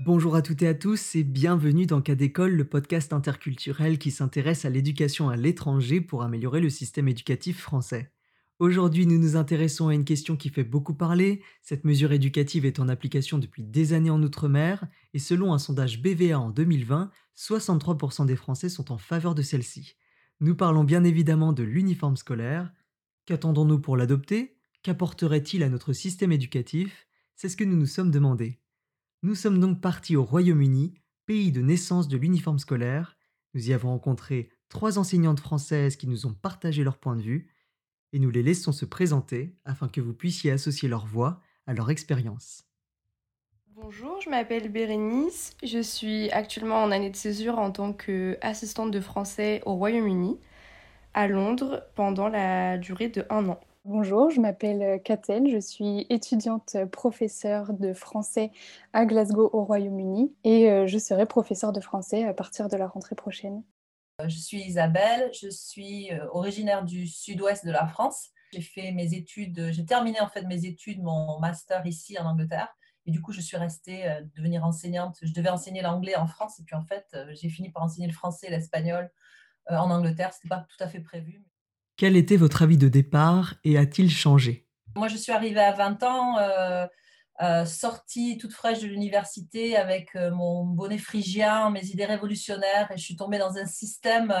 Bonjour à toutes et à tous et bienvenue dans Cas d'école, le podcast interculturel qui s'intéresse à l'éducation à l'étranger pour améliorer le système éducatif français. Aujourd'hui, nous nous intéressons à une question qui fait beaucoup parler. Cette mesure éducative est en application depuis des années en Outre-mer et selon un sondage BVA en 2020, 63% des Français sont en faveur de celle-ci. Nous parlons bien évidemment de l'uniforme scolaire. Qu'attendons-nous pour l'adopter? Qu'apporterait-il à notre système éducatif? C'est ce que nous nous sommes demandé. Nous sommes donc partis au Royaume-Uni, pays de naissance de l'uniforme scolaire. Nous y avons rencontré trois enseignantes françaises qui nous ont partagé leur point de vue, et nous les laissons se présenter afin que vous puissiez associer leur voix à leur expérience. Bonjour, je m'appelle Bérénice, je suis actuellement en année de césure en tant qu'assistante de français au Royaume-Uni, à Londres, pendant la durée de un an. Bonjour, je m'appelle Katel, euh, je suis étudiante euh, professeure de français à Glasgow au Royaume-Uni et euh, je serai professeure de français à partir de la rentrée prochaine. Je suis Isabelle, je suis originaire du sud-ouest de la France. J'ai fait mes études, j'ai terminé en fait mes études, mon master ici en Angleterre. Et du coup, je suis restée devenir enseignante. Je devais enseigner l'anglais en France et puis en fait, j'ai fini par enseigner le français et l'espagnol en Angleterre. Ce n'était pas tout à fait prévu. Quel était votre avis de départ et a-t-il changé? Moi, je suis arrivée à 20 ans, euh, euh, sortie toute fraîche de l'université avec euh, mon bonnet phrygien, mes idées révolutionnaires, et je suis tombée dans un système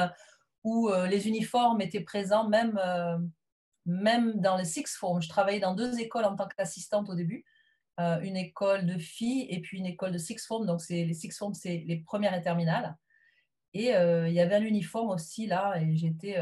où les uniformes étaient présents même, même dans les six forms. Je travaillais dans deux écoles en tant qu'assistante au début. une école de filles et puis une école de six forms. Donc, les six forms, c'est les premières et terminales. Et il y avait un uniforme aussi là, et j'étais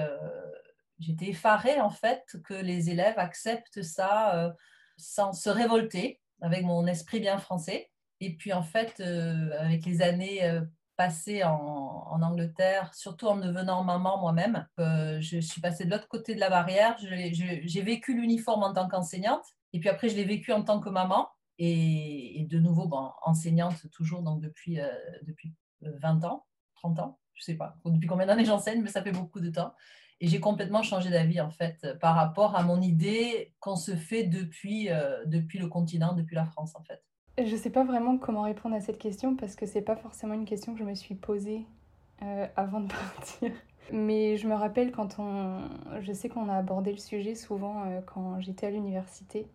j'étais effarée en fait que les élèves acceptent ça euh, sans se révolter, avec mon esprit bien français. Et puis en fait, euh, avec les années euh, passées en, Angleterre, surtout en devenant maman moi-même, je suis passée de l'autre côté de la barrière. J'ai vécu l'uniforme en tant qu'enseignante, et puis après je l'ai vécu en tant que maman. Et, de nouveau, bon, enseignante toujours, donc depuis, depuis 20 ans, 30 ans, je ne sais pas depuis combien d'années j'enseigne, mais ça fait beaucoup de temps. Et j'ai complètement changé d'avis, en fait, euh, par rapport à mon idée qu'on se fait depuis, euh, depuis le continent, depuis la France, en fait. Je ne sais pas vraiment comment répondre à cette question parce que ce n'est pas forcément une question que je me suis posée euh, avant de partir. Mais je me rappelle quand on. Je sais qu'on a abordé le sujet souvent quand j'étais à l'université.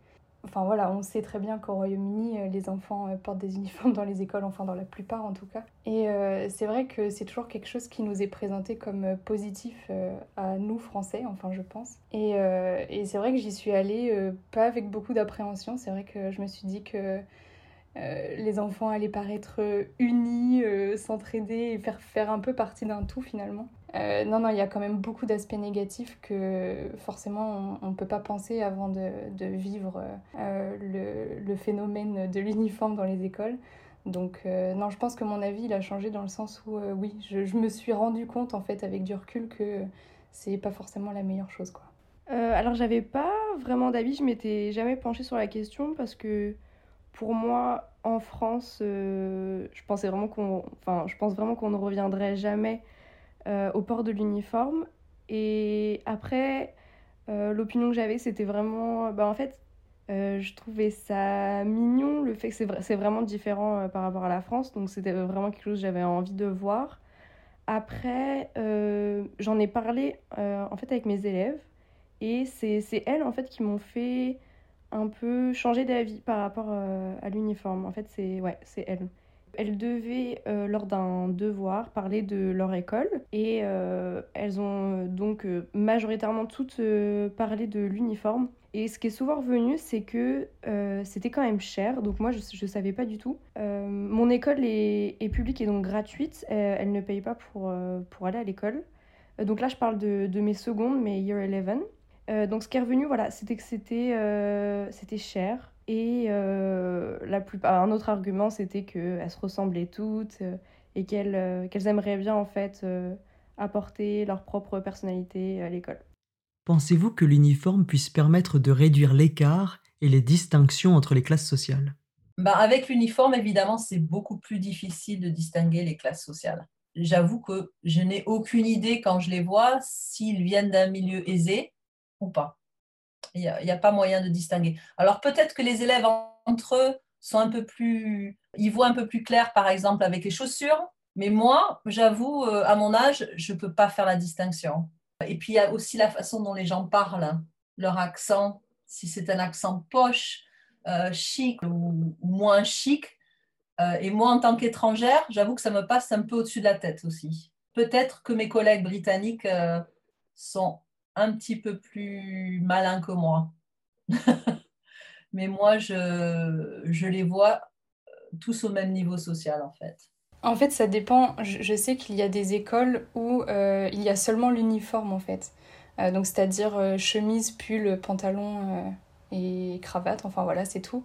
Enfin voilà, on sait très bien qu'au Royaume-Uni, euh, les enfants euh, portent des uniformes dans les écoles, enfin dans la plupart en tout cas. Et euh, c'est vrai que c'est toujours quelque chose qui nous est présenté comme positif à nous Français, enfin je pense. Et, et c'est vrai que j'y suis allée pas avec beaucoup d'appréhension, c'est vrai que je me suis dit que les enfants allaient paraître unis, s'entraider et faire, faire un peu partie d'un tout finalement. Euh, non, non, il y a quand même beaucoup d'aspects négatifs que forcément on ne peut pas penser avant de, de vivre euh, le, le, phénomène de l'uniforme dans les écoles. Donc euh, non, je pense que mon avis il a changé dans le sens où oui, je, je, me suis rendu compte en fait avec du recul que c'est pas forcément la meilleure chose quoi. alors j'avais pas vraiment d'avis, je m'étais jamais penchée sur la question parce que pour moi en France, je pensais vraiment qu'on, je pense vraiment qu'on ne reviendrait jamais au port de l'uniforme. Et après, euh, l'opinion que j'avais, c'était vraiment. Bah, en fait, euh, je trouvais ça mignon, le fait que c'est vraiment différent par rapport à la France. Donc, c'était vraiment quelque chose que j'avais envie de voir. Après, j'en ai parlé en fait avec mes élèves. Et c'est elles, en fait, qui m'ont fait un peu changer d'avis par rapport à l'uniforme. En fait, c'est ouais, elles. Elles devaient, euh, lors d'un devoir, parler de leur école et euh, elles ont euh, donc majoritairement toutes parlé de l'uniforme. Et ce qui est souvent revenu, c'est que c'était quand même cher, donc moi je ne savais pas du tout. mon école est, publique et donc gratuite, elle, ne paye pas pour, pour aller à l'école. donc là je parle de, de, mes secondes, mes year 11. donc ce qui est revenu, voilà, c'était que c'était c'était cher. Et euh, la plupart, un autre argument, c'était qu'elles se ressemblaient toutes euh, et qu'elles euh, qu'elles aimeraient bien en fait apporter leur propre personnalité à l'école. Pensez-vous que l'uniforme puisse permettre de réduire l'écart et les distinctions entre les classes sociales? Bah Avec l'uniforme, évidemment, c'est beaucoup plus difficile de distinguer les classes sociales. J'avoue que je n'ai aucune idée quand je les vois s'ils viennent d'un milieu aisé ou pas. Il n'y a, pas moyen de distinguer. Alors peut-être que les élèves entre eux sont un peu plus, ils voient un peu plus clair, par exemple, avec les chaussures. Mais moi, j'avoue, euh, à mon âge, je ne peux pas faire la distinction. Et puis, il y a aussi la façon dont les gens parlent, leur accent, si c'est un accent poche, euh, chic ou, moins chic. Euh, et moi, en tant qu'étrangère, j'avoue que ça me passe un peu au-dessus de la tête aussi. Peut-être que mes collègues britanniques sont un petit peu plus malins que moi. Mais moi, je, je les vois tous au même niveau social, en fait. En fait, ça dépend. Je, sais qu'il y a des écoles où euh, il y a seulement l'uniforme, en fait. Euh, donc, c'est-à-dire euh, chemise, pull, pantalon et cravate. Enfin, voilà, c'est tout.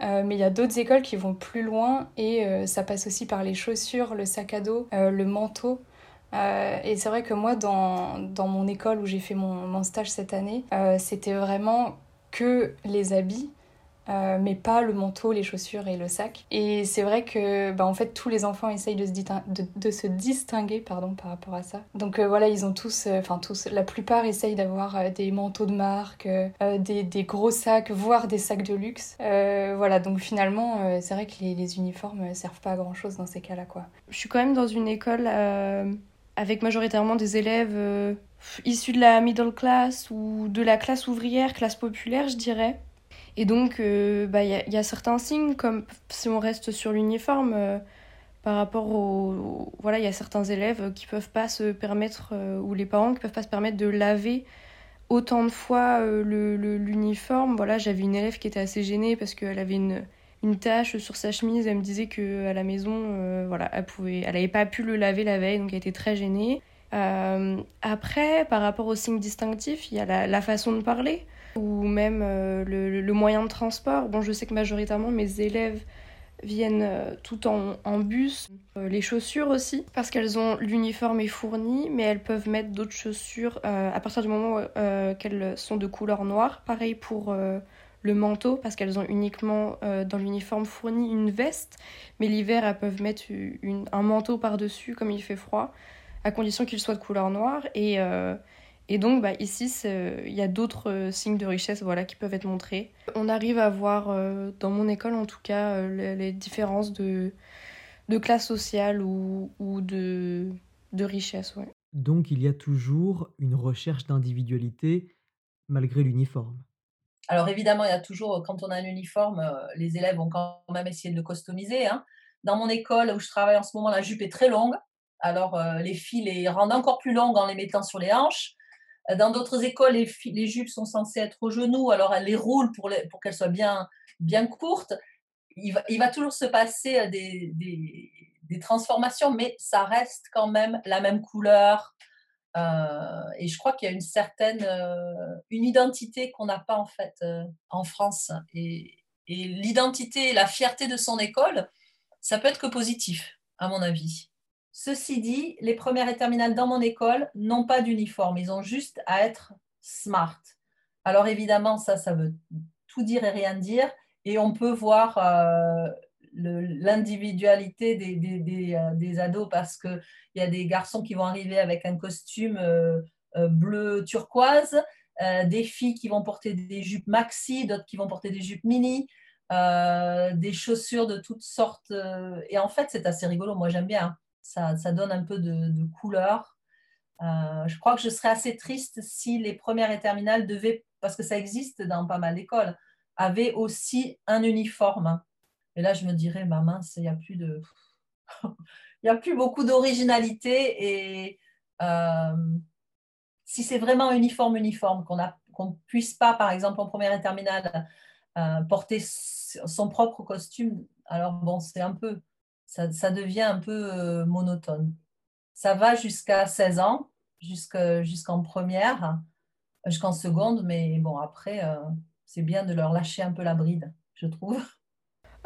mais il y a d'autres écoles qui vont plus loin et ça passe aussi par les chaussures, le sac à dos, le manteau. Et c'est vrai que moi, dans, dans mon école où j'ai fait mon, mon, stage cette année, c'était vraiment que les habits euh, mais pas le manteau, les chaussures et le sac. Et c'est vrai que bah, en fait tous les enfants essayent de se, de, se distinguer pardon, par rapport à ça. Donc euh, voilà, ils ont tous, euh, enfin tous, la plupart essayent d'avoir des manteaux de marque, des, des, gros sacs, voire des sacs de luxe. voilà, donc finalement c'est vrai que les, les, uniformes servent pas à grand chose dans ces cas-là. Je suis quand même dans une école avec majoritairement des élèves issus de la middle class ou de la classe ouvrière, classe populaire je dirais. Et donc, il euh, bah, y, a, y, a certains signes, comme si on reste sur l'uniforme, euh, par rapport au, Voilà, il y a certains élèves qui peuvent pas se permettre, euh, ou les parents qui peuvent pas se permettre de laver autant de fois l'uniforme. Voilà, j'avais une élève qui était assez gênée parce qu'elle avait une, une tache sur sa chemise. Elle me disait qu'à la maison, voilà, elle pouvait, elle n'avait pas pu le laver la veille, donc elle était très gênée. après, par rapport aux signes distinctifs, il y a la, façon de parler ou même euh, le, moyen de transport. Bon, je sais que majoritairement mes élèves viennent euh, tout en, en bus. Euh, les chaussures aussi, parce qu'elles ont l'uniforme est fourni, mais elles peuvent mettre d'autres chaussures à partir du moment qu'elles sont de couleur noire. Pareil pour le manteau, parce qu'elles ont uniquement dans l'uniforme fourni une veste, mais l'hiver elles peuvent mettre un manteau par-dessus comme il fait froid, à condition qu'il soit de couleur noire. Et et donc bah, ici, il y a d'autres euh, signes de richesse voilà, qui peuvent être montrés. On arrive à voir, euh, dans mon école en tout cas, euh, les, différences de, de classe sociale ou, ou de, de richesse. Ouais. Donc il y a toujours une recherche d'individualité malgré l'uniforme. Alors évidemment, il y a toujours, quand on a un uniforme, les élèves vont quand même essayer de le customiser. Hein. Dans mon école où je travaille en ce moment, la jupe est très longue. Alors les filles les rendent encore plus longues en les mettant sur les hanches. Dans d'autres écoles, les, jupes sont censées être au genou, alors elles les roulent pour, qu'elles soient bien, bien courtes. Il va, toujours se passer euh, des, transformations, mais ça reste quand même la même couleur. Euh, et je crois qu'il y a une certaine euh, une identité qu'on n'a pas en fait en France. Et, et l'identité, la fierté de son école, ça peut être que positif, à mon avis. Ceci dit, les premières et terminales dans mon école n'ont pas d'uniforme, ils ont juste à être smart. Alors évidemment, ça, ça veut tout dire et rien dire, et on peut voir euh, l'individualité des, euh, des, ados parce qu'il y a des garçons qui vont arriver avec un costume euh, bleu turquoise, des filles qui vont porter des jupes maxi, d'autres qui vont porter des jupes mini. des chaussures de toutes sortes. et en fait, c'est assez rigolo. Moi, j'aime bien ça, donne un peu de, couleur. Euh, je crois que je serais assez triste si les premières et terminales devaient, parce que ça existe dans pas mal d'écoles, avaient aussi un uniforme. Et là, je me dirais, ma mince, il n'y a plus de... il a plus beaucoup d'originalité et euh, si c'est vraiment uniforme, uniforme, qu'on ne puisse pas, par exemple, en première et terminale, euh, porter son propre costume, alors bon, c'est un peu ça, devient un peu euh, monotone. Ça va jusqu'à 16 ans, jusqu'en première, jusqu'en seconde, mais bon, après, c'est bien de leur lâcher un peu la bride, je trouve.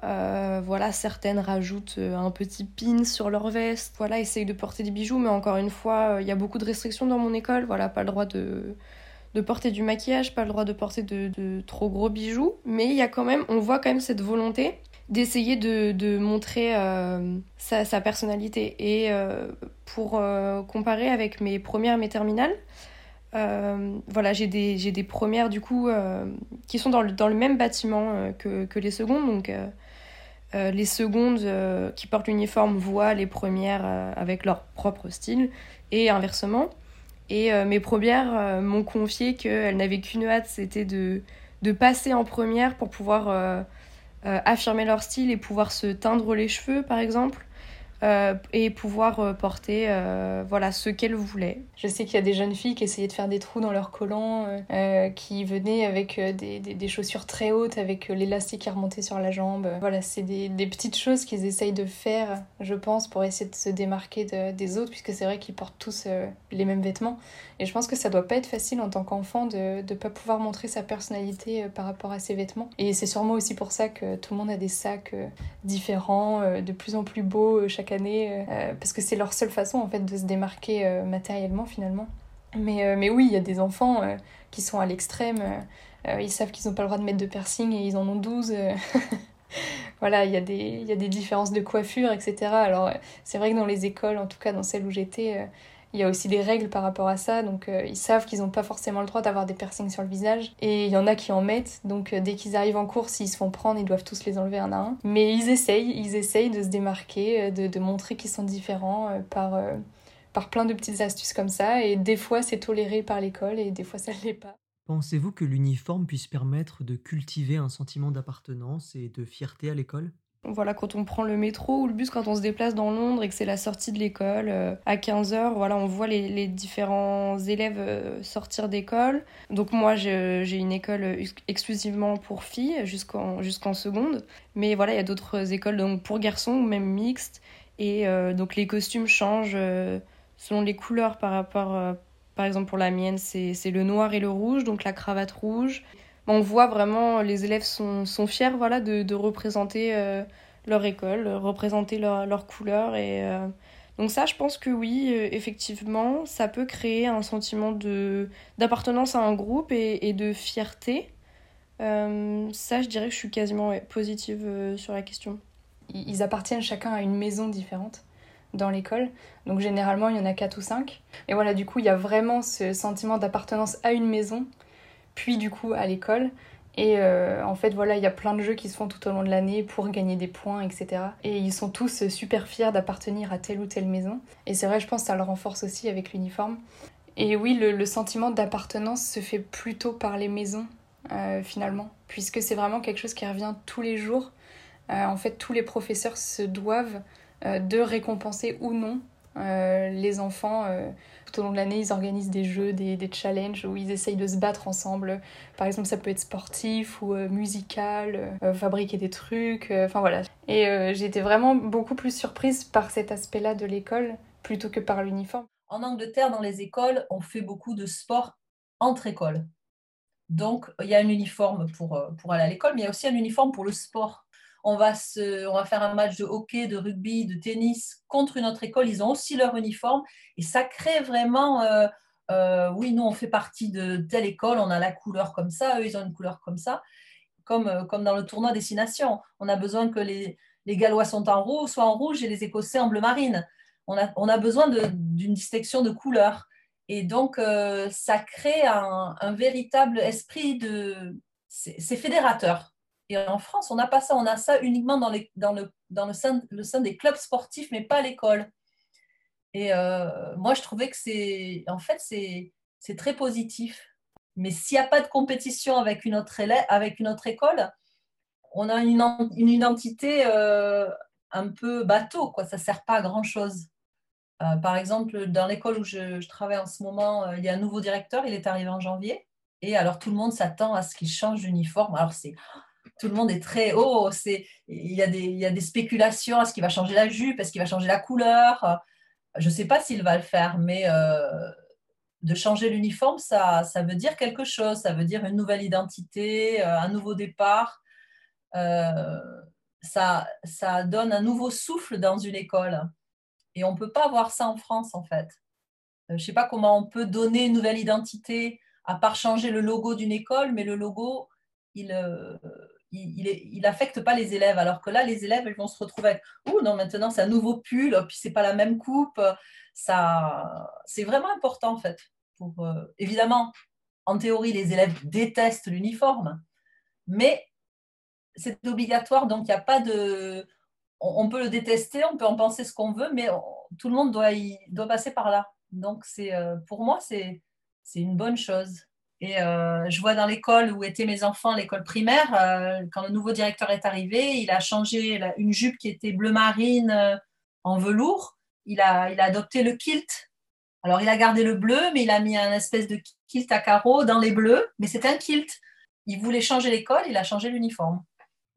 Euh, voilà, certaines rajoutent un petit pin sur leur veste, voilà, essayent de porter des bijoux, mais encore une fois, il y a beaucoup de restrictions dans mon école, voilà, pas le droit de, de porter du maquillage, pas le droit de porter de, de trop gros bijoux, mais il y a quand même, on voit quand même cette volonté d'essayer de, montrer euh, sa, personnalité. Et euh, pour euh, comparer avec mes premières, mes terminales, voilà, j'ai des, j'ai des premières du coup qui sont dans le, dans le même bâtiment que, que, les secondes. Donc les secondes qui portent l'uniforme voient les premières avec leur propre style et inversement. Et mes premières m'ont confié qu'elles n'avaient qu'une hâte, c'était de, de passer en première pour pouvoir affirmer leur style et pouvoir se teindre les cheveux par exemple euh, et pouvoir euh, porter euh, voilà, ce qu'elles voulaient. Je sais qu'il y a des jeunes filles qui essayaient de faire des trous dans leurs collants, qui venaient avec des, des, chaussures très hautes, avec l'élastique qui remontait sur la jambe. Voilà, c'est des, des, petites choses qu'ils essayent de faire, je pense, pour essayer de se démarquer des autres, puisque c'est vrai qu'ils portent tous les mêmes vêtements. Et je pense que ça doit pas être facile en tant qu'enfant de ne pas pouvoir montrer sa personnalité par rapport à ses vêtements. Et c'est sûrement aussi pour ça que tout le monde a des sacs différents, de plus en plus beaux chaque année, euh, parce que c'est leur seule façon en fait de se démarquer euh, matériellement finalement. Mais, euh, mais oui, il y a des enfants qui sont à l'extrême, ils savent qu'ils n'ont pas le droit de mettre de piercing et ils en ont 12. voilà, il y, a des, il y a des différences de coiffure, etc. Alors c'est vrai que dans les écoles, en tout cas dans celle où j'étais, il y a aussi des règles par rapport à ça, donc euh, ils savent qu'ils n'ont pas forcément le droit d'avoir des piercings sur le visage. Et il y en a qui en mettent, donc euh, dès qu'ils arrivent en course, s'ils se font prendre, ils doivent tous les enlever un à un. Mais ils essayent, ils essayent de se démarquer, euh, de, de montrer qu'ils sont différents par, par plein de petites astuces comme ça. Et des fois, c'est toléré par l'école et des fois, ça ne l'est pas. Pensez-vous que l'uniforme puisse permettre de cultiver un sentiment d'appartenance et de fierté à l'école? Voilà, quand on prend le métro ou le bus, quand on se déplace dans Londres et que c'est la sortie de l'école euh, à 15h, voilà, on voit les, différents élèves euh, sortir d'école. Donc moi, j'ai une école exclusivement pour filles jusqu'en jusqu'en seconde. Mais voilà, il y a d'autres écoles donc pour garçons, même mixtes. Et euh, donc les costumes changent selon les couleurs par rapport, par exemple pour la mienne, c'est le noir et le rouge, donc la cravate rouge on voit vraiment, les élèves sont, sont fiers voilà, de, de représenter euh, leur école, représenter leur, leur couleur. Et, euh, donc ça, je pense que oui, euh, effectivement, ça peut créer un sentiment d'appartenance à un groupe et, et de fierté. ça, je dirais que je suis quasiment positive sur la question. Ils appartiennent chacun à une maison différente dans l'école. Donc généralement, il y en a quatre ou cinq. Et voilà, du coup, il y a vraiment ce sentiment d'appartenance à une maison puis du coup à l'école. Et euh, en fait, voilà, il y a plein de jeux qui se font tout au long de l'année pour gagner des points, etc. Et ils sont tous super fiers d'appartenir à telle ou telle maison. Et c'est vrai, je pense que ça le renforce aussi avec l'uniforme. Et oui, le, sentiment d'appartenance se fait plutôt par les maisons, euh, finalement, puisque c'est vraiment quelque chose qui revient tous les jours. Euh, en fait, tous les professeurs se doivent de récompenser ou non les enfants tout au long de l'année, ils organisent des jeux, des, des, challenges où ils essayent de se battre ensemble. Par exemple, ça peut être sportif ou euh, musical, euh, fabriquer des trucs, euh, enfin voilà. Et j'ai été vraiment beaucoup plus surprise par cet aspect-là de l'école plutôt que par l'uniforme. En Angleterre, dans les écoles, on fait beaucoup de sport entre écoles. Donc, il y a un uniforme pour, pour aller à l'école, mais il y a aussi un uniforme pour le sport on va, se, on va faire un match de hockey, de rugby, de tennis contre une autre école. Ils ont aussi leur uniforme et ça crée vraiment, euh, euh, oui, nous on fait partie de telle école, on a la couleur comme ça, eux ils ont une couleur comme ça, comme, euh, comme dans le tournoi Destination. On a besoin que les, les Gallois sont en rouge, soit en rouge et les Écossais en bleu marine. On a, on a besoin d'une distinction de couleurs. Et donc, ça crée un, un, véritable esprit de... C'est fédérateur en France, on n'a pas ça. On a ça uniquement dans, le, sein, des clubs sportifs, mais pas à l'école. Et euh, moi, je trouvais que c'est, en fait, c'est très positif. Mais s'il n'y a pas de compétition avec une autre, école, on a une, identité euh, un peu bateau, ça ne sert pas à grand-chose. Euh, par exemple, dans l'école où je, je, travaille en ce moment, il y a un nouveau directeur, il est arrivé en janvier. Et alors, tout le monde s'attend à ce qu'il change d'uniforme. Alors, c'est tout le monde est très haut. C'est, il, y a des, il y a des spéculations. Est-ce qu'il va changer la jupe Est-ce qu'il va changer la couleur? Je ne sais pas s'il va le faire, mais euh, de changer l'uniforme, ça, ça veut dire quelque chose. Ça veut dire une nouvelle identité, euh, un nouveau départ. Euh, ça, ça donne un nouveau souffle dans une école. Et on ne peut pas avoir ça en France, en fait. Je ne sais pas comment on peut donner une nouvelle identité à part changer le logo d'une école, mais le logo, il, il n'affecte pas les élèves. Alors que là, les élèves, vont se retrouver avec Ouh, non, maintenant c'est un nouveau pull, puis c'est pas la même coupe. Ça, c'est vraiment important en fait. Euh, évidemment, en théorie, les élèves détestent l'uniforme, mais c'est obligatoire, donc il n'y a pas de. On, peut le détester, on peut en penser ce qu'on veut, mais tout le monde doit, y, doit passer par là. Donc, c'est, euh, pour moi, c'est une bonne chose. Et euh, je vois dans l'école où étaient mes enfants, l'école primaire, euh, quand le nouveau directeur est arrivé, il a changé une jupe qui était bleu marine en velours. Il a, il a adopté le kilt. Alors, il a gardé le bleu, mais il a mis un espèce de kilt à carreaux dans les bleus, mais c'est un kilt. Il voulait changer l'école, il a changé l'uniforme.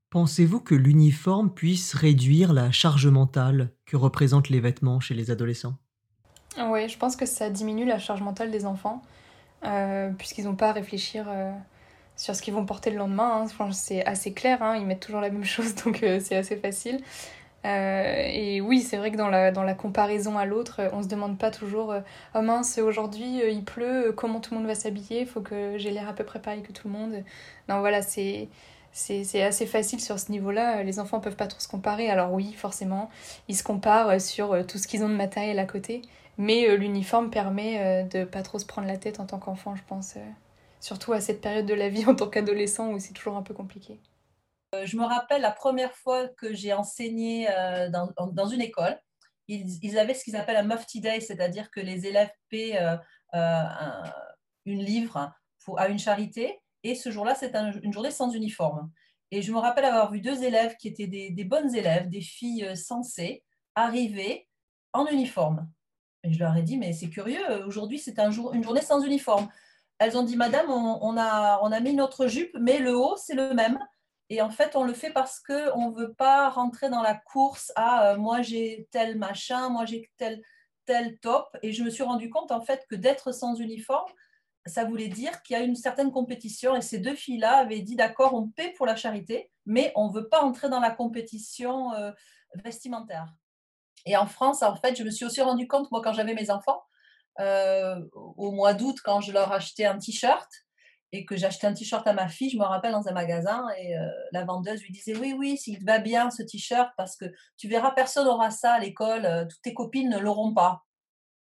Pensez-vous que l'uniforme puisse réduire la charge mentale que représentent les vêtements chez les adolescents? Oui, je pense que ça diminue la charge mentale des enfants, euh, puisqu'ils n'ont pas à réfléchir euh, sur ce qu'ils vont porter le lendemain. Hein. c'est assez clair, hein. ils mettent toujours la même chose, donc euh, c'est assez facile. et oui, c'est vrai que dans la, dans la comparaison à l'autre, on se demande pas toujours Oh mince, aujourd'hui il pleut, comment tout le monde va s'habiller Il faut que j'ai l'air à peu près pareil que tout le monde. Non, voilà, c'est c'est assez facile sur ce niveau-là. Les enfants peuvent pas trop se comparer. Alors oui, forcément, ils se comparent sur euh, tout ce qu'ils ont de matériel à côté. Mais euh, l'uniforme permet euh, de pas trop se prendre la tête en tant qu'enfant, je pense. Surtout à cette période de la vie en tant qu'adolescent où c'est toujours un peu compliqué. Je me rappelle la première fois que j'ai enseigné dans, dans, une école. Ils, avaient ce qu'ils appellent un Mufti Day, c'est-à-dire que les élèves paient une livre à une charité et ce jour-là, c'est une journée sans uniforme. Et je me rappelle avoir vu deux élèves qui étaient des, bonnes élèves, des filles euh, sensées, arriver en uniforme. Et je leur ai dit, mais c'est curieux, aujourd'hui, c'est un jour, une journée sans uniforme. Elles ont dit, Madame, on, a, on a mis notre jupe, mais le haut, c'est le même. Et en fait, on le fait parce qu'on ne veut pas rentrer dans la course à euh, moi j'ai tel machin, moi j'ai tel, tel top. Et je me suis rendu compte en fait que d'être sans uniforme, ça voulait dire qu'il y a une certaine compétition et ces deux filles-là avaient dit d'accord, on paie pour la charité, mais on ne veut pas entrer dans la compétition euh, vestimentaire. Et en France, en fait, je me suis aussi rendu compte, moi, quand j'avais mes enfants, euh, au mois d'août, quand je leur achetais un t-shirt et que j'achetais un t-shirt à ma fille, je me rappelle dans un magasin et euh, la vendeuse lui disait oui, oui, s'il te va bien ce t-shirt parce que tu verras, personne n'aura ça à l'école, toutes tes copines ne l'auront pas.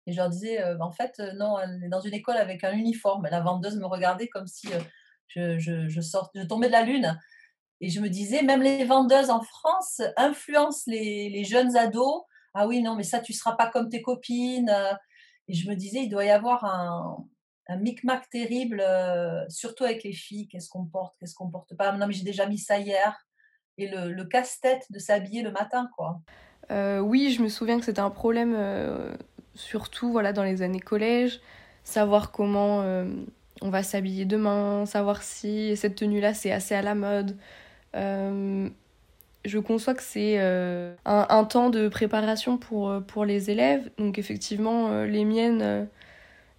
Et je leur disais, euh, en fait, euh, non, elle est dans une école avec un uniforme. La vendeuse me regardait comme si euh, je, je, je, je tombais de la lune. Et je me disais, même les vendeuses en France influencent les, les jeunes ados. Ah oui, non, mais ça, tu seras pas comme tes copines. Et je me disais, il doit y avoir un, un micmac terrible, surtout avec les filles. Qu'est-ce qu'on porte, qu'est-ce qu'on porte pas? Non, mais j'ai déjà mis ça hier. Et le, le casse-tête de s'habiller le matin, quoi. oui, je me souviens que c'était un problème surtout voilà, dans les années collège, savoir comment euh, on va s'habiller demain, savoir si cette tenue-là c'est assez à la mode. Euh, je conçois que c'est euh, un, temps de préparation pour, pour les élèves. Donc effectivement, les miennes,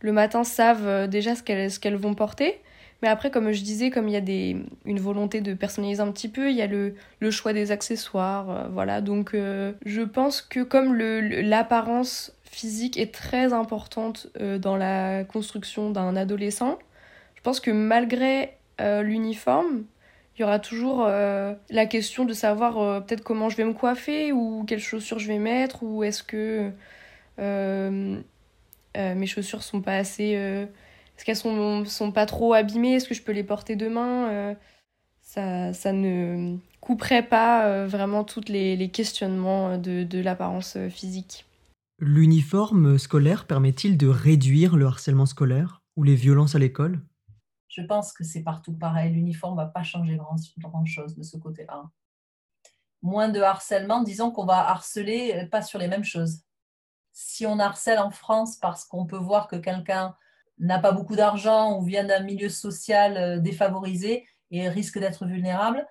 le matin, savent déjà ce qu'elles ce qu'elles vont porter. Mais après, comme je disais, comme il y a des, une volonté de personnaliser un petit peu, il y a le, le choix des accessoires. voilà, donc je pense que comme l'apparence physique est très importante euh, dans la construction d'un adolescent. Je pense que malgré euh, l'uniforme, il y aura toujours euh, la question de savoir peut-être comment je vais me coiffer ou quelles chaussures je vais mettre ou est-ce que mes chaussures sont pas assez est-ce qu'elles sont, sont pas trop abîmées est-ce que je peux les porter demain ça, ça ne couperait pas vraiment tous les, les, questionnements de, de l'apparence physique L'uniforme scolaire permet-il de réduire le harcèlement scolaire ou les violences à l'école? Je pense que c'est partout pareil. L'uniforme ne va pas changer grand-chose de ce côté-là. Moins de harcèlement, disons qu'on va harceler euh, pas sur les mêmes choses. Si on harcèle en France parce qu'on peut voir que quelqu'un n'a pas beaucoup d'argent ou vient d'un milieu social euh, défavorisé et risque d'être vulnérable,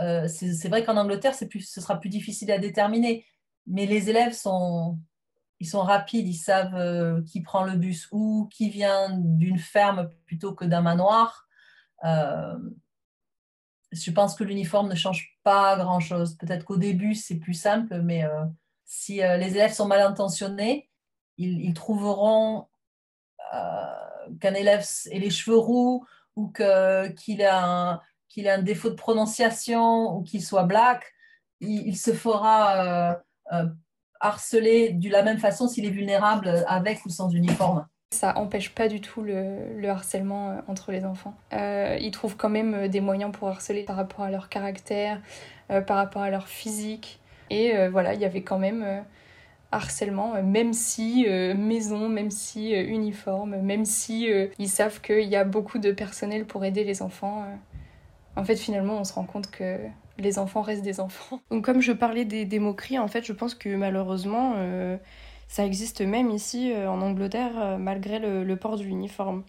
euh, c'est vrai qu'en Angleterre, ce sera plus difficile à déterminer. Mais les élèves sont, ils sont rapides, ils savent euh, qui prend le bus où, qui vient d'une ferme plutôt que d'un manoir. Euh, je pense que l'uniforme ne change pas grand-chose. Peut-être qu'au début, c'est plus simple, mais euh, si les élèves sont mal intentionnés, ils, trouveront qu'un élève ait les cheveux roux ou qu'il a, un défaut de prononciation ou qu'il soit black. Il, il se fera harceler de la même façon s'il est vulnérable avec ou sans uniforme. Ça empêche pas du tout le, harcèlement entre les enfants. ils trouvent quand même des moyens pour harceler par rapport à leur caractère, par rapport à leur physique. Et voilà, il y avait quand même harcèlement, euh, même si euh, maison, même si euh, uniforme, même si ils savent qu'il y a beaucoup de personnel pour aider les enfants. en fait, finalement, on se rend compte que les enfants restent des enfants. Donc, comme je parlais des, moqueries, en fait, je pense que malheureusement, ça existe même ici en Angleterre, malgré le, port de l'uniforme.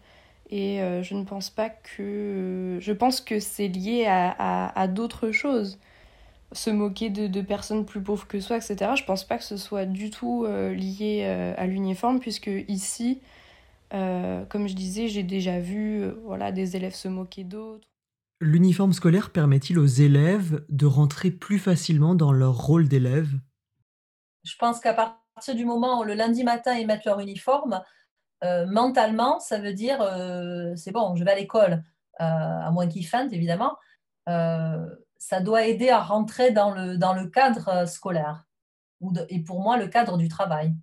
Et je ne pense pas que. Je pense que c'est lié à d'autres choses se moquer de, personnes plus pauvres que soi, etc. Je pense pas que ce soit du tout euh, lié euh, à l'uniforme, puisque ici, euh, comme je disais, j'ai déjà vu voilà, des élèves se moquer d'autres. L'uniforme scolaire permet-il aux élèves de rentrer plus facilement dans leur rôle d'élève? Je pense qu'à partir du moment où le lundi matin ils mettent leur uniforme, mentalement, ça veut dire c'est bon, je vais à l'école, à moins qu'ils feintent évidemment ça doit aider à rentrer dans le, cadre euh, scolaire et pour moi le cadre du travail.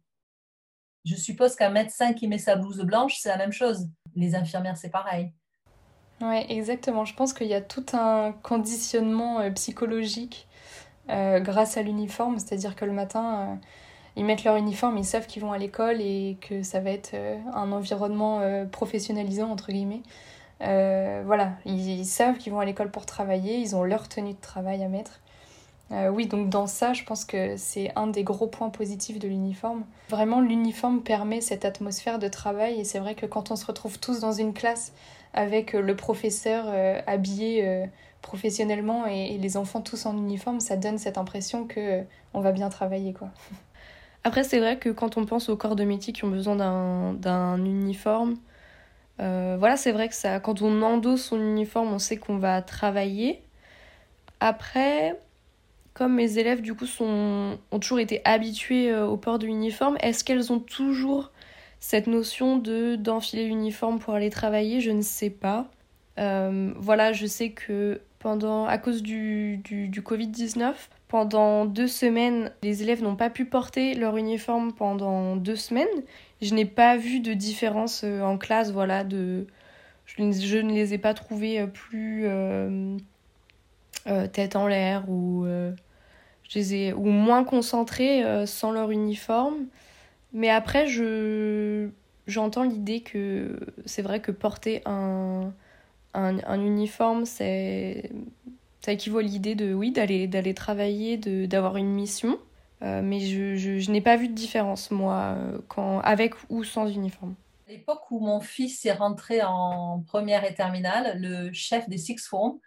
Je suppose qu'un médecin qui met sa blouse blanche, c'est la même chose. Les infirmières, c'est pareil. Oui, exactement. Je pense qu'il y a tout un conditionnement euh, psychologique euh, grâce à l'uniforme, c'est-à-dire que le matin, ils mettent leur uniforme, ils savent qu'ils vont à l'école et que ça va être un environnement professionnalisant, entre guillemets. Euh, voilà, ils, savent qu'ils vont à l'école pour travailler, ils ont leur tenue de travail à mettre. Euh, oui, donc dans ça, je pense que c'est un des gros points positifs de l'uniforme. Vraiment, l'uniforme permet cette atmosphère de travail et c'est vrai que quand on se retrouve tous dans une classe avec le professeur euh, habillé professionnellement et, les enfants tous en uniforme, ça donne cette impression que on va bien travailler quoi. Après, c'est vrai que quand on pense aux corps de métier qui ont besoin d'un uniforme, euh, voilà, c'est vrai que ça, quand on endosse son uniforme, on sait qu'on va travailler. Après, comme mes élèves du coup sont, ont toujours été habitués euh, au port de l'uniforme, est-ce qu'elles ont toujours cette notion de d'enfiler l'uniforme pour aller travailler Je ne sais pas. Euh, voilà, je sais que pendant, à cause du, du, du Covid-19, pendant deux semaines, les élèves n'ont pas pu porter leur uniforme pendant deux semaines. Je n'ai pas vu de différence euh, en classe, voilà, de... Je, ne les ai pas trouvés euh, plus tête en l'air ou, je ou moins concentrés sans leur uniforme. Mais après, je j'entends l'idée que c'est vrai que porter un, un, un uniforme, c'est ça équivaut à l'idée de oui d'aller d'aller travailler, de d'avoir une mission. Euh, mais je, je, n'ai pas vu de différence, moi, euh, quand, avec ou sans uniforme. À l'époque où mon fils est rentré en première et terminale, le chef des Six Form,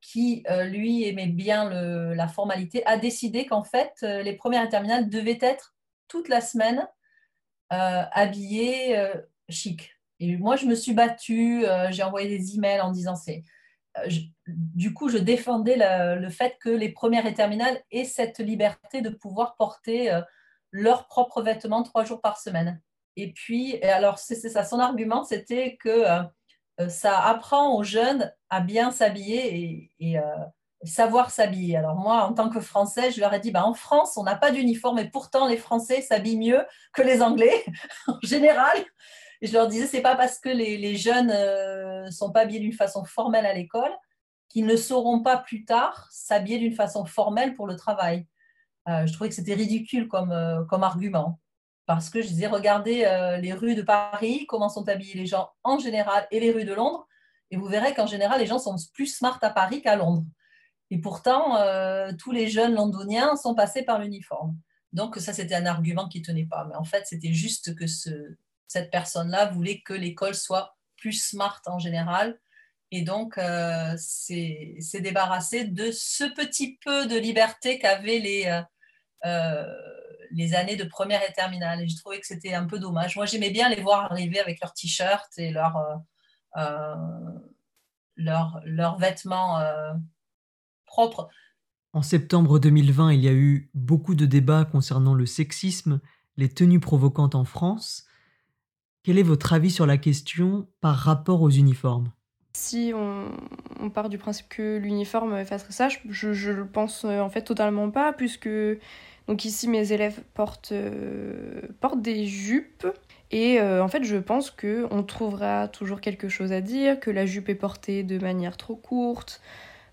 qui euh, lui aimait bien le, la formalité, a décidé qu'en fait, les premières et terminales devaient être toute la semaine habillés chic. Et moi, je me suis battue, j'ai envoyé des emails en disant c'est euh, du coup, je défendais le fait que les premières et terminales aient cette liberté de pouvoir porter euh, leurs propres vêtements trois jours par semaine. Et puis, alors, c'est ça, son argument, c'était que euh, ça apprend aux jeunes à bien s'habiller et, savoir s'habiller. Alors moi, en tant que Français, je leur ai dit, bah, en France, on n'a pas d'uniforme et pourtant les Français s'habillent mieux que les Anglais en général. Je leur disais, c'est pas parce que les, jeunes ne euh, sont pas habillés d'une façon formelle à l'école qu'ils ne sauront pas plus tard s'habiller d'une façon formelle pour le travail. Euh, je trouvais que c'était ridicule comme, euh, comme argument. Parce que je disais, regardez les rues de Paris, comment sont habillés les gens en général, et les rues de Londres, et vous verrez qu'en général, les gens sont plus smart à Paris qu'à Londres. Et pourtant, tous les jeunes londoniens sont passés par l'uniforme. Donc ça, c'était un argument qui ne tenait pas. Mais en fait, c'était juste que ce, cette personne-là voulait que l'école soit plus smart en général. Et donc, euh, c'est débarrassé de ce petit peu de liberté qu'avaient les, euh, euh, les années de première et terminale. Et je trouvais que c'était un peu dommage. Moi, j'aimais bien les voir arriver avec leurs t-shirts et leurs leur, leur vêtements En septembre 2020, il y a eu beaucoup de débats concernant le sexisme, les tenues provocantes en France. Quel est votre avis sur la question par rapport aux uniformes? Si on, part du principe que l'uniforme fasse ça, je, je, le pense en fait totalement pas, puisque donc ici mes élèves portent, portent des jupes et en fait, je pense que on trouvera toujours quelque chose à dire, que la jupe est portée de manière trop courte.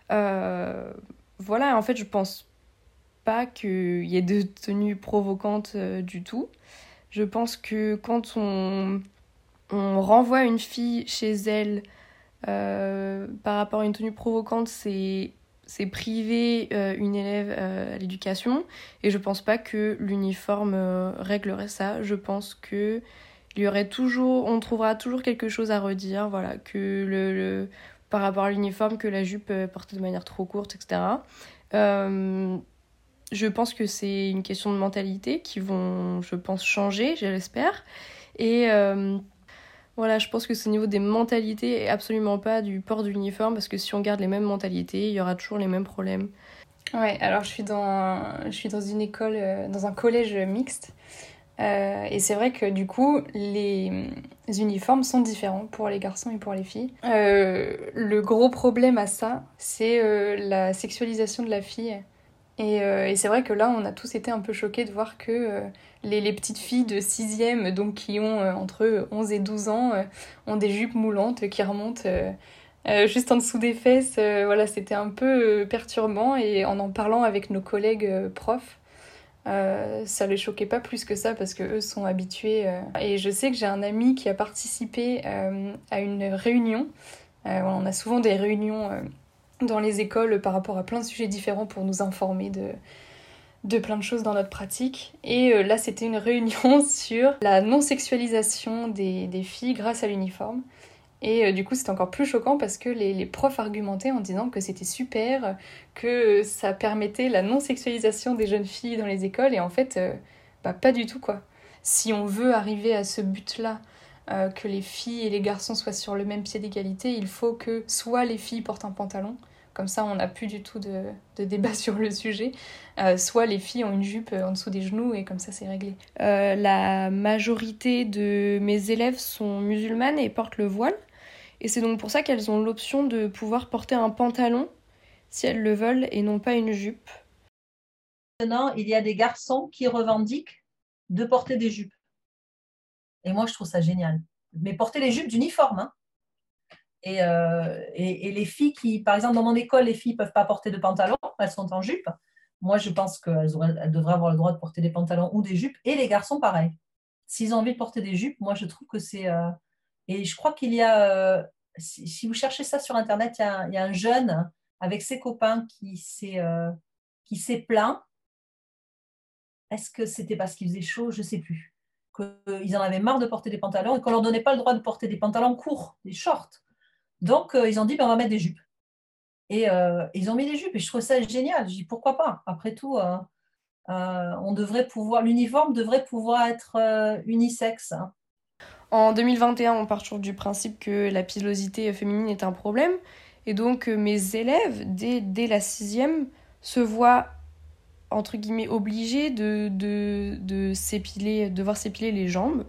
Voilà, en fait, je pense pas qu'il y ait de tenues provocantes euh, du tout. Je pense que quand on, on renvoie une fille chez elle euh, par rapport à une tenue provocante, c'est priver euh, une élève à l'éducation et je pense pas que l'uniforme réglerait ça. Je pense que il y aurait toujours, on trouvera toujours quelque chose à redire, voilà, que le, le par rapport à l'uniforme, que la jupe est portée de manière trop courte, etc. Euh, je pense que c'est une question de mentalité qui vont, je pense, changer, j'espère. Et euh, voilà, je pense que c'est au niveau des mentalités et absolument pas du port d'uniforme, parce que si on garde les mêmes mentalités, il y aura toujours les mêmes problèmes. Ouais, alors je suis dans, je suis dans une école, euh, dans un collège mixte. Euh, et c'est vrai que du coup, les uniformes sont différents pour les garçons et pour les filles. le gros problème à ça, c'est la sexualisation de la fille. Euh, et, c'est vrai que là, on a tous été un peu choqués de voir que euh, les, petites filles de 6e, donc qui ont euh, entre 11 et 12 ans, ont des jupes moulantes qui remontent juste en dessous des fesses. voilà, c'était un peu perturbant. Et en en parlant avec nos collègues profs, ça les choquait pas plus que ça parce que eux sont habitués. Et je sais que j'ai un ami qui a participé à une réunion. on a souvent des réunions dans les écoles par rapport à plein de sujets différents pour nous informer de, de plein de choses dans notre pratique. Et euh, là, c'était une réunion sur la non-sexualisation des, filles grâce à l'uniforme. Et euh, du coup, c'était encore plus choquant parce que les, les profs argumentaient en disant que c'était super, que ça permettait la non-sexualisation des jeunes filles dans les écoles. Et en fait, euh, bah, pas du tout, quoi. Si on veut arriver à ce but-là, que les filles et les garçons soient sur le même pied d'égalité, il faut que soit les filles portent un pantalon, comme ça on n'a plus du tout de, débat sur le sujet. Euh, soit les filles ont une jupe en dessous des genoux et comme ça c'est réglé. Euh, la majorité de mes élèves sont musulmanes et portent le voile. Et c'est donc pour ça qu'elles ont l'option de pouvoir porter un pantalon si elles le veulent et non pas une jupe. Maintenant, il y a des garçons qui revendiquent de porter des jupes. Et moi, je trouve ça génial. Mais porter les jupes d'uniforme. Hein. Euh, et, les filles qui, par exemple, dans mon école, les filles ne peuvent pas porter de pantalon, elles sont en jupe. Moi, je pense qu'elles elles devraient avoir le droit de porter des pantalons ou des jupes. Et les garçons, pareil. S'ils ont envie de porter des jupes, moi, je trouve que c'est. Euh, et je crois qu'il y a. Euh, si, vous cherchez ça sur Internet, il y a, un jeune avec ses copains qui s'est plaint. Est-ce que c'était parce qu'il faisait chaud? Je ne sais plus. Qu'ils en avaient marre de porter des pantalons et qu'on ne leur donnait pas le droit de porter des pantalons courts, des shorts. Donc, euh, ils ont dit, ben, on va mettre des jupes. Et euh, ils ont mis des jupes et je trouve ça génial. Je dis, pourquoi pas? Après tout, euh, on devrait pouvoir, l'uniforme devrait pouvoir être unisexe. Hein. En 2021, on part toujours du principe que la pilosité féminine est un problème. Et donc, mes élèves, dès, dès la sixième, se voient entre guillemets obligés de, de, de s'épiler, devoir s'épiler les jambes.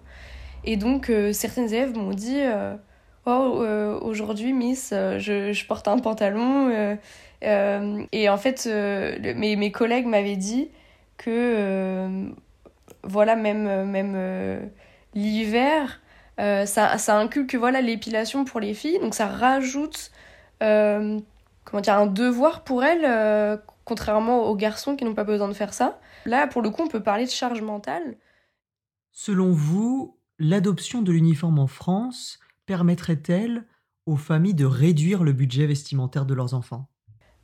Et donc, certaines élèves m'ont dit oh euh, aujourd'hui Miss euh, je, porte un pantalon euh, et en fait mes, mes collègues m'avaient dit que voilà même même l'hiver ça, ça inculque voilà l'épilation pour les filles. Donc ça rajoute comment dire un devoir pour elles contrairement aux garçons qui n'ont pas besoin de faire ça. Là pour le coup on peut parler de charge mentale. Selon vous l'adoption de l'uniforme en France permettrait-elle aux familles de réduire le budget vestimentaire de leurs enfants?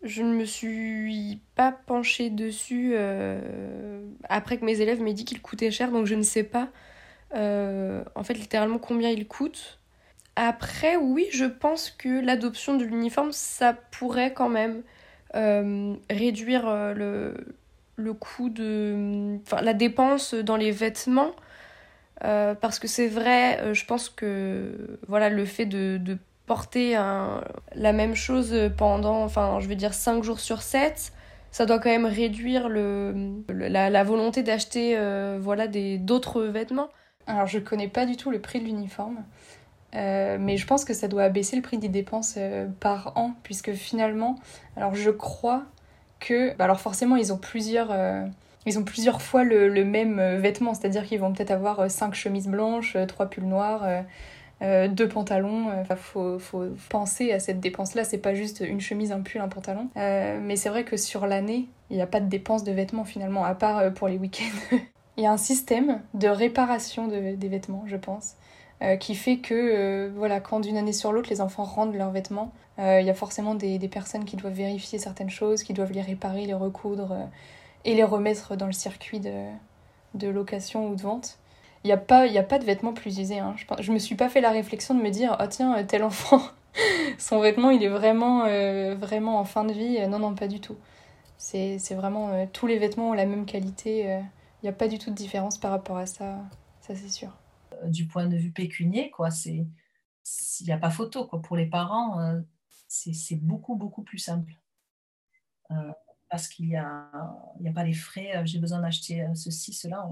Je ne me suis pas penchée dessus euh, après que mes élèves m'aient dit qu'il coûtait cher, donc je ne sais pas euh, en fait littéralement combien il coûte. Après, oui, je pense que l'adoption de l'uniforme, ça pourrait quand même euh, réduire le, le coût de. Enfin, la dépense dans les vêtements euh, parce que c'est vrai, euh, je pense que voilà, le fait de, porter la même chose pendant, enfin, je veux dire 5 jours sur 7, ça doit quand même réduire le, la, volonté d'acheter euh, d'autres vêtements. Alors, je connais pas du tout le prix de l'uniforme. mais je pense que ça doit abaisser le prix des dépenses par an, puisque finalement, alors je crois que, bah alors forcément, ils ont plusieurs, ils ont plusieurs fois le, même vêtement, c'est-à-dire qu'ils vont peut-être avoir cinq chemises blanches, trois pulls noirs, euh, deux pantalons. Euh, faut, faut, penser à cette dépense-là. C'est pas juste une chemise, un pull, un pantalon. Euh, mais c'est vrai que sur l'année, il n'y a pas de dépense de vêtements finalement, à part pour les week-ends. il y a un système de réparation de, des vêtements, je pense. qui fait que voilà, quand d'une année sur l'autre les enfants rendent leurs vêtements, il y a forcément des, personnes qui doivent vérifier certaines choses, qui doivent les réparer, les recoudre et les remettre dans le circuit de, location ou de vente il n'y a, pas, a pas de vêtements plus usés. Hein. Je, je me suis pas fait la réflexion de me dire, oh tiens, euh, tel enfant, son vêtement, il est vraiment, euh, vraiment en fin de vie. Non, non, pas du tout. C'est vraiment, euh, tous les vêtements ont la même qualité. N'y a pas du tout de différence par rapport à ça, ça c'est sûr. Du point de vue pécunier, quoi, c'est il n'y a pas photo. Quoi. Pour les parents, c'est beaucoup, beaucoup plus simple. parce qu'il n'y a, a pas les frais, j'ai besoin d'acheter ceci, cela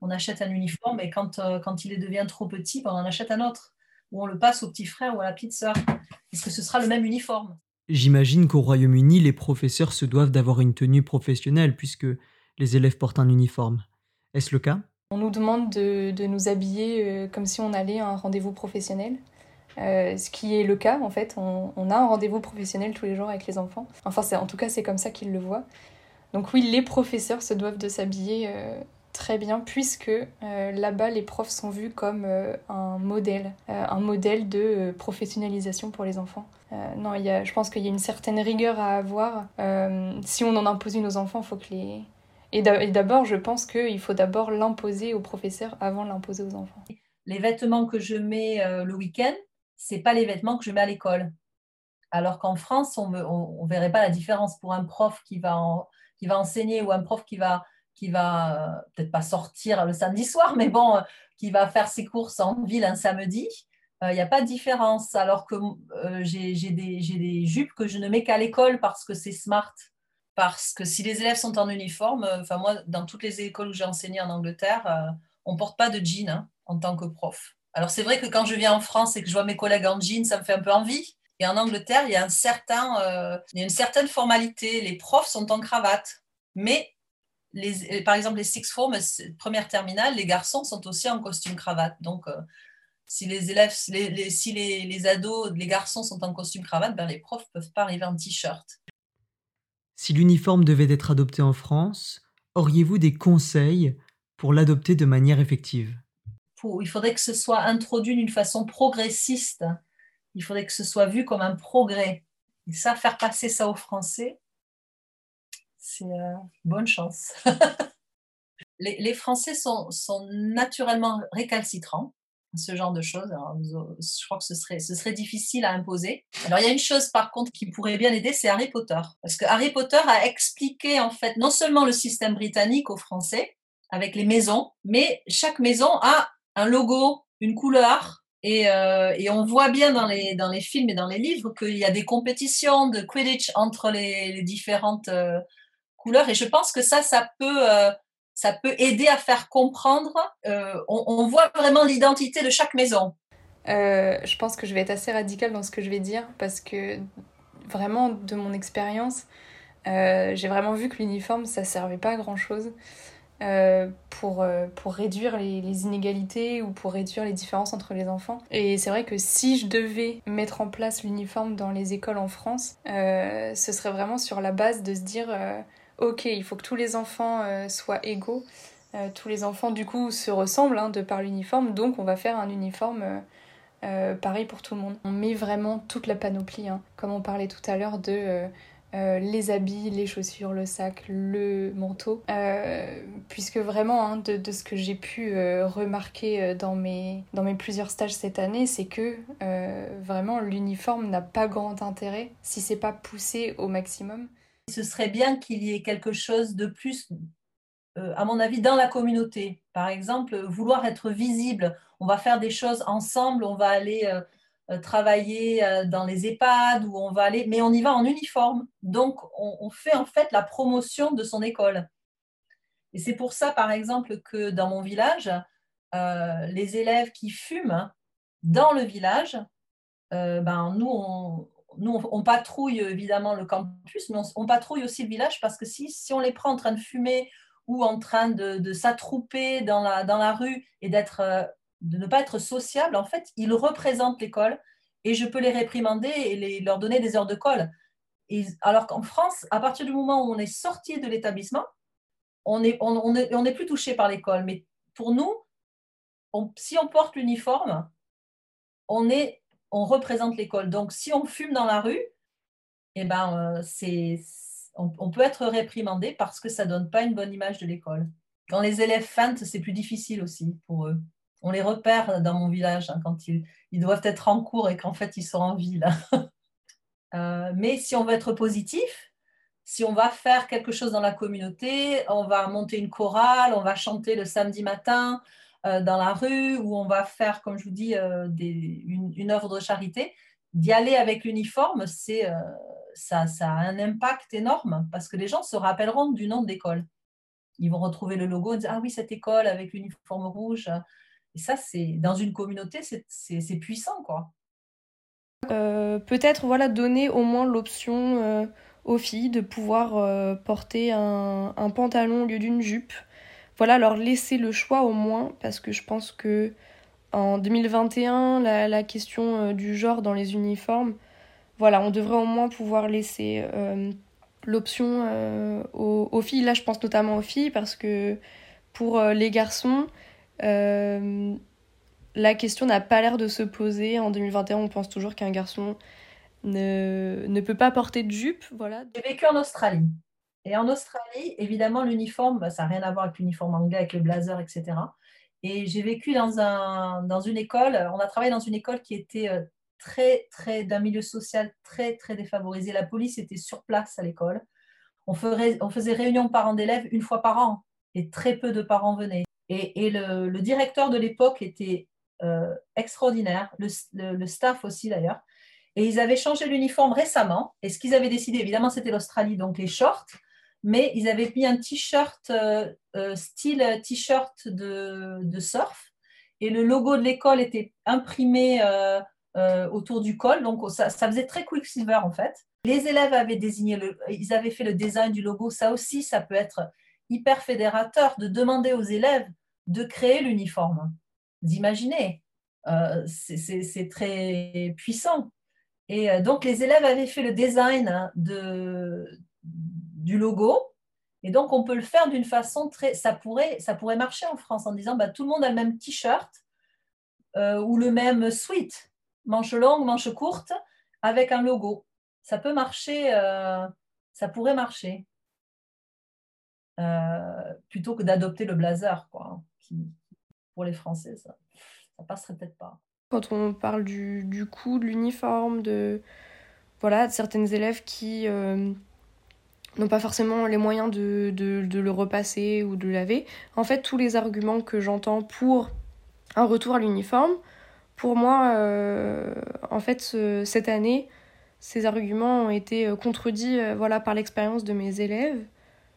on achète un uniforme et quand, euh, quand il devient trop petit, ben, on en achète un autre. Ou on le passe au petit frère ou à la petite sœur. Est-ce que ce sera le même uniforme? J'imagine qu'au Royaume-Uni, les professeurs se doivent d'avoir une tenue professionnelle puisque les élèves portent un uniforme. Est-ce le cas? On nous demande de, nous habiller euh, comme si on allait à un rendez-vous professionnel. Euh, ce qui est le cas en fait, on, a un rendez-vous professionnel tous les jours avec les enfants. Enfin, en tout cas, c'est comme ça qu'ils le voient. Donc oui, les professeurs se doivent de s'habiller très bien puisque euh, là-bas les profs sont vus comme euh, un modèle, euh, un modèle de professionnalisation pour les enfants. non, y a, je pense qu'il y a une certaine rigueur à avoir. si on en impose une aux enfants, il faut que les... Et d'abord, je pense qu'il faut d'abord l'imposer aux professeurs avant de l'imposer aux enfants. Les vêtements que je mets le week-end, c'est pas les vêtements que je mets à l'école. Alors qu'en France, on ne verrait pas la différence pour un prof qui va, enseigner ou un prof qui va qui va euh, peut-être pas sortir le samedi soir, mais bon, euh, qui va faire ses courses en ville un samedi, il n'y a pas de différence. Alors que euh, j'ai des, jupes que je ne mets qu'à l'école parce que c'est smart. Parce que si les élèves sont en uniforme, enfin moi, dans toutes les écoles où j'ai enseigné en Angleterre, on ne porte pas de jean hein, en tant que prof. Alors c'est vrai que quand je viens en France et que je vois mes collègues en jean, ça me fait un peu envie. Et en Angleterre, il y a, a une certaine formalité. Les profs sont en cravate. Mais les, par exemple, les six forms, première terminale, les garçons sont aussi en costume cravate. Donc, euh, si les élèves, les, si les, ados, les garçons sont en costume cravate, ben les profs peuvent pas arriver en t-shirt. Si l'uniforme devait être adopté en France, auriez-vous des conseils pour l'adopter de manière effective? Il faudrait que ce soit introduit d'une façon progressiste. Il faudrait que ce soit vu comme un progrès. Et ça, faire passer ça aux Français, c'est euh, bonne chance. les, Français sont, naturellement récalcitrants ce genre de choses. je crois que ce serait, difficile à imposer. Alors, il y a une chose par contre qui pourrait bien aider, c'est Harry Potter. Parce que Harry Potter a expliqué en fait non seulement le système britannique aux Français avec les maisons, mais chaque maison a un logo, une couleur, et, euh, on voit bien dans les, dans les films et dans les livres qu'il y a des compétitions de Quidditch entre les, différentes euh, couleurs. Et je pense que ça, ça peut, euh, ça peut aider à faire comprendre. Euh, on, voit vraiment l'identité de chaque maison. Euh, je pense que je vais être assez radicale dans ce que je vais dire parce que vraiment, de mon expérience, j'ai vraiment vu que l'uniforme, ça servait pas à grand chose. pour, pour réduire les, les, inégalités ou pour réduire les différences entre les enfants. Et c'est vrai que si je devais mettre en place l'uniforme dans les écoles en France, ce serait vraiment sur la base de se dire ok, il faut que tous les enfants euh, soient égaux. Euh, tous les enfants, du coup, se ressemblent hein, de par l'uniforme, donc on va faire un uniforme euh, pareil pour tout le monde. On met vraiment toute la panoplie, hein, comme on parlait tout à l'heure de les habits, les chaussures, le sac, le manteau, puisque vraiment, hein, de, de, ce que j'ai pu remarquer dans mes, dans mes plusieurs stages cette année, c'est que vraiment l'uniforme n'a pas grand intérêt si c'est pas poussé au maximum ce serait bien qu'il y ait quelque chose de plus, euh, à mon avis, dans la communauté. Par exemple, vouloir être visible. On va faire des choses ensemble, on va aller euh, euh, travailler dans les EHPAD, ou on va aller, mais on y va en uniforme. Donc, on, fait en fait la promotion de son école. Et c'est pour ça, par exemple, que dans mon village, les élèves qui fument dans le village, ben, nous, on, nous, on, patrouille évidemment le campus, mais on, patrouille aussi le village parce que si, on les prend en train de fumer ou en train de, s'attrouper dans la, rue et d'être, de ne pas être sociable, en fait, ils représentent l'école et je peux les réprimander et les, leur donner des heures de colle. Alors qu'en France, à partir du moment où on est sorti de l'établissement, on n'est on, on est, on est plus touché par l'école. Mais pour nous, si on porte l'uniforme, on, est, on représente l'école. Donc, si on fume dans la rue, eh ben, euh, c'est, on, peut être réprimandé parce que ça ne donne pas une bonne image de l'école. Quand les élèves feintent, c'est plus difficile aussi pour eux. On les repère dans mon village hein, quand ils, ils, doivent être en cours et qu'en fait ils sont en ville. Euh, mais si on veut être positif, si on va faire quelque chose dans la communauté, on va monter une chorale, on va chanter le samedi matin, euh, dans la rue, où on va faire, comme je vous dis, euh, une, œuvre de charité, d'y aller avec l'uniforme, euh, ça, a un impact énorme parce que les gens se rappelleront du nom de l'école. Ils vont retrouver le logo et dire Ah oui, cette école avec l'uniforme rouge. Et ça, c'est dans une communauté, c'est puissant, quoi. Peut-être voilà, donner au moins l'option aux filles de pouvoir porter un, pantalon au lieu d'une jupe voilà, leur laisser le choix au moins, parce que je pense que en 2021, la, question euh, du genre dans les uniformes, voilà, on devrait au moins pouvoir laisser euh, l'option euh, aux, filles. Là, je pense notamment aux filles, parce que pour les garçons, la question n'a pas l'air de se poser. En 2021, on pense toujours qu'un garçon ne, peut pas porter de jupe. Voilà. J'ai vécu en Australie. Et en Australie, évidemment, l'uniforme, bah, ça n'a rien à voir avec l'uniforme anglais, avec le blazer, etc. Et j'ai vécu dans, un, dans une école, on a travaillé dans une école qui était euh, très, très, d'un milieu social très, très défavorisé. La police était sur place à l'école. On, faisait réunion parents d'élèves une fois par an et très peu de parents venaient. Et, le, directeur de l'époque était euh, extraordinaire, le, staff aussi d'ailleurs. Et ils avaient changé l'uniforme récemment. Et ce qu'ils avaient décidé, évidemment, c'était l'Australie, donc les shorts mais ils avaient mis un t-shirt euh, euh, style t-shirt de, surf et le logo de l'école était imprimé euh, autour du col, donc ça, faisait très Quicksilver en fait. Les élèves avaient désigné, le, ils avaient fait le design du logo, ça aussi, ça peut être hyper fédérateur de demander aux élèves de créer l'uniforme, d'imaginer. c'est très puissant. Et donc, les élèves avaient fait le design de, du logo. Et donc, on peut le faire d'une façon très. Ça pourrait, ça pourrait marcher en France en disant bah, tout le monde a le même t-shirt euh, ou le même sweat, manche longue, manche courte, avec un logo. Ça peut marcher, euh, ça pourrait marcher. Euh, plutôt que d'adopter le blazer, quoi, qui, pour les Français, ça, ça passerait peut-être pas. Quand on parle du, du coût de l'uniforme, de voilà, certaines élèves qui n'ont pas forcément les moyens de, le repasser ou de le laver. En fait, tous les arguments que j'entends pour un retour à l'uniforme, pour moi, euh, en fait, cette année, ces arguments ont été euh, contredits euh, voilà, par l'expérience de mes élèves.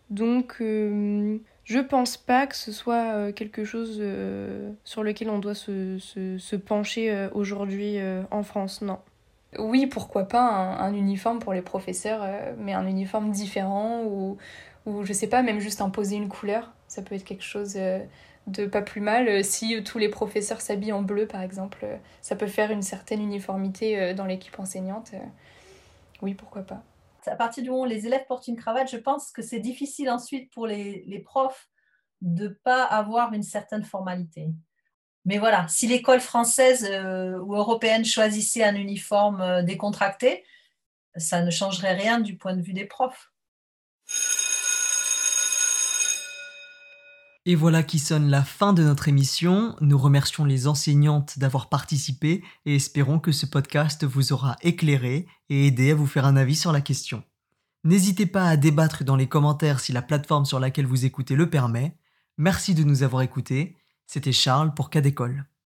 Donc, je pense pas que ce soit quelque chose sur lequel on doit se, se, se pencher aujourd'hui en France, non. Oui, pourquoi pas un, uniforme pour les professeurs, euh, mais un uniforme différent ou, ou je sais pas, même juste imposer une couleur. Ça peut être quelque chose euh, de pas plus mal. Euh, si tous les professeurs s'habillent en bleu, par exemple, ça peut faire une certaine uniformité dans l'équipe enseignante. Oui, pourquoi pas. À partir du moment où les élèves portent une cravate, je pense que c'est difficile ensuite pour les, les profs de ne pas avoir une certaine formalité. Mais voilà, si l'école française euh, ou européenne choisissait un uniforme euh, décontracté, ça ne changerait rien du point de vue des profs. Et voilà qui sonne la fin de notre émission. Nous remercions les enseignantes d'avoir participé et espérons que ce podcast vous aura éclairé et aidé à vous faire un avis sur la question. N'hésitez pas à débattre dans les commentaires si la plateforme sur laquelle vous écoutez le permet. Merci de nous avoir écoutés c'était Charles pour Cadécole.